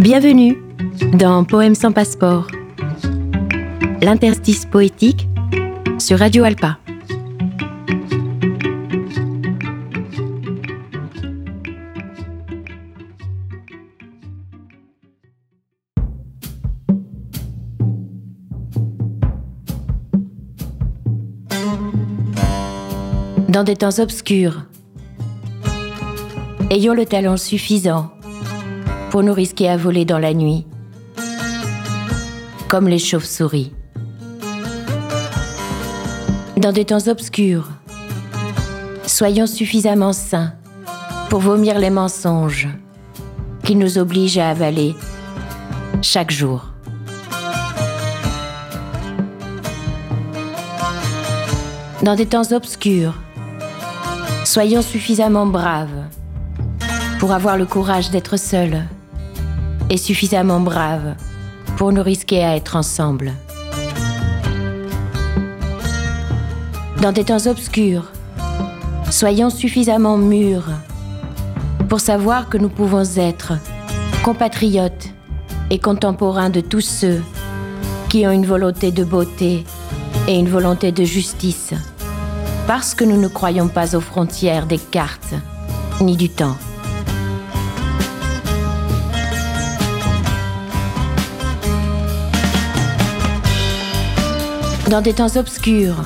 Bienvenue dans Poèmes sans passeport, l'interstice poétique sur Radio Alpa. Dans des temps obscurs, ayons le talent suffisant pour nous risquer à voler dans la nuit, comme les chauves-souris. Dans des temps obscurs, soyons suffisamment sains pour vomir les mensonges qui nous obligent à avaler chaque jour. Dans des temps obscurs, soyons suffisamment braves pour avoir le courage d'être seuls et suffisamment brave pour nous risquer à être ensemble. Dans des temps obscurs, soyons suffisamment mûrs pour savoir que nous pouvons être compatriotes et contemporains de tous ceux qui ont une volonté de beauté et une volonté de justice, parce que nous ne croyons pas aux frontières des cartes ni du temps. Dans des temps obscurs,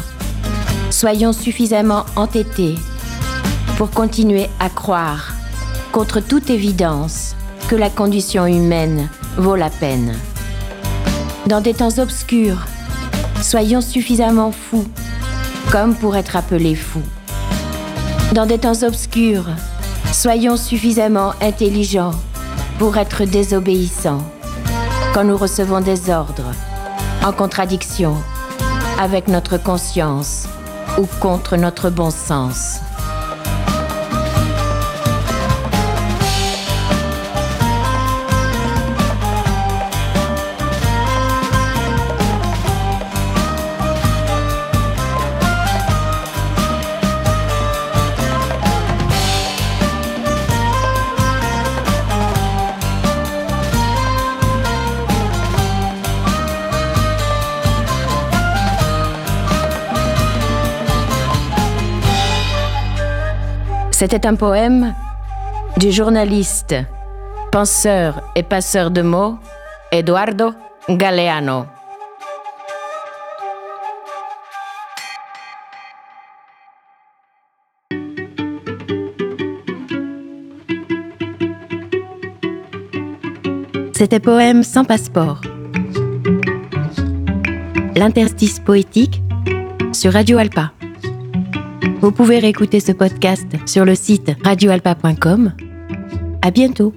soyons suffisamment entêtés pour continuer à croire, contre toute évidence, que la condition humaine vaut la peine. Dans des temps obscurs, soyons suffisamment fous, comme pour être appelés fous. Dans des temps obscurs, soyons suffisamment intelligents pour être désobéissants quand nous recevons des ordres en contradiction avec notre conscience ou contre notre bon sens. C'était un poème du journaliste, penseur et passeur de mots Eduardo Galeano. C'était Poème sans passeport. L'interstice poétique sur Radio Alpa. Vous pouvez réécouter ce podcast sur le site radioalpa.com. À bientôt!